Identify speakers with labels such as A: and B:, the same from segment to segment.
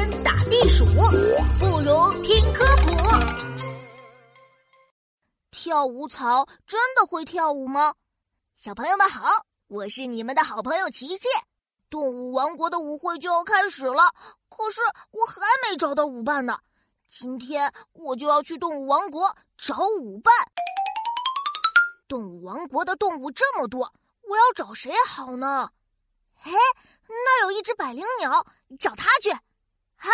A: 天打地鼠，不如听科普。跳舞草真的会跳舞吗？小朋友们好，我是你们的好朋友琪琪。动物王国的舞会就要开始了，可是我还没找到舞伴呢。今天我就要去动物王国找舞伴。动物王国的动物这么多，我要找谁好呢？哎，那有一只百灵鸟，找它去。嗨，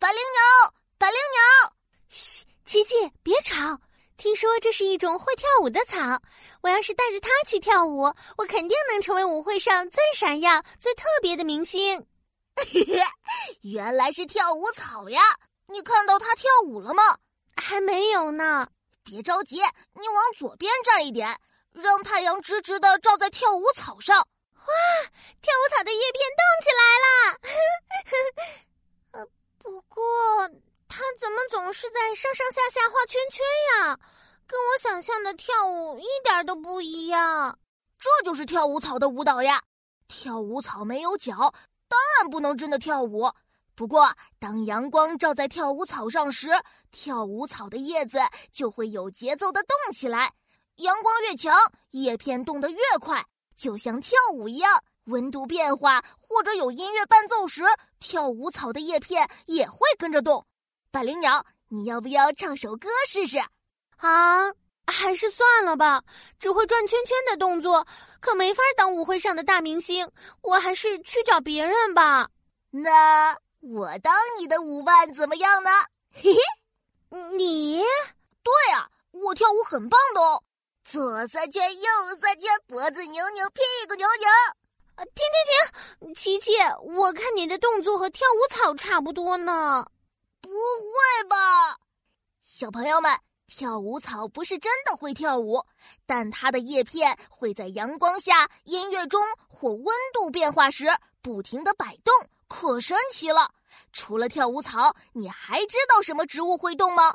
A: 百灵鸟，百灵鸟！
B: 嘘，琪琪，别吵。听说这是一种会跳舞的草，我要是带着它去跳舞，我肯定能成为舞会上最闪耀、最特别的明星。
A: 原来是跳舞草呀！你看到它跳舞了吗？
B: 还没有呢。
A: 别着急，你往左边站一点，让太阳直直的照在跳舞草上。
B: 哇，跳舞草的叶片动起来了。呃，不过。它怎么总是在上上下下画圈圈呀？跟我想象的跳舞一点都不一样。
A: 这就是跳舞草的舞蹈呀！跳舞草没有脚，当然不能真的跳舞。不过，当阳光照在跳舞草上时，跳舞草的叶子就会有节奏的动起来。阳光越强，叶片动得越快，就像跳舞一样。温度变化或者有音乐伴奏时，跳舞草的叶片也会跟着动。百灵鸟，你要不要唱首歌试试？
B: 啊，还是算了吧。只会转圈圈的动作，可没法当舞会上的大明星。我还是去找别人吧。
A: 那我当你的舞伴怎么样呢？嘿嘿，
B: 你？
A: 对啊，我跳舞很棒的哦。左三圈，右三圈，脖子扭扭，屁股扭扭。
B: 啊，停停停！琪琪，我看你的动作和跳舞草差不多呢。
A: 不会吧，小朋友们，跳舞草不是真的会跳舞，但它的叶片会在阳光下、音乐中或温度变化时不停的摆动，可神奇了。除了跳舞草，你还知道什么植物会动吗？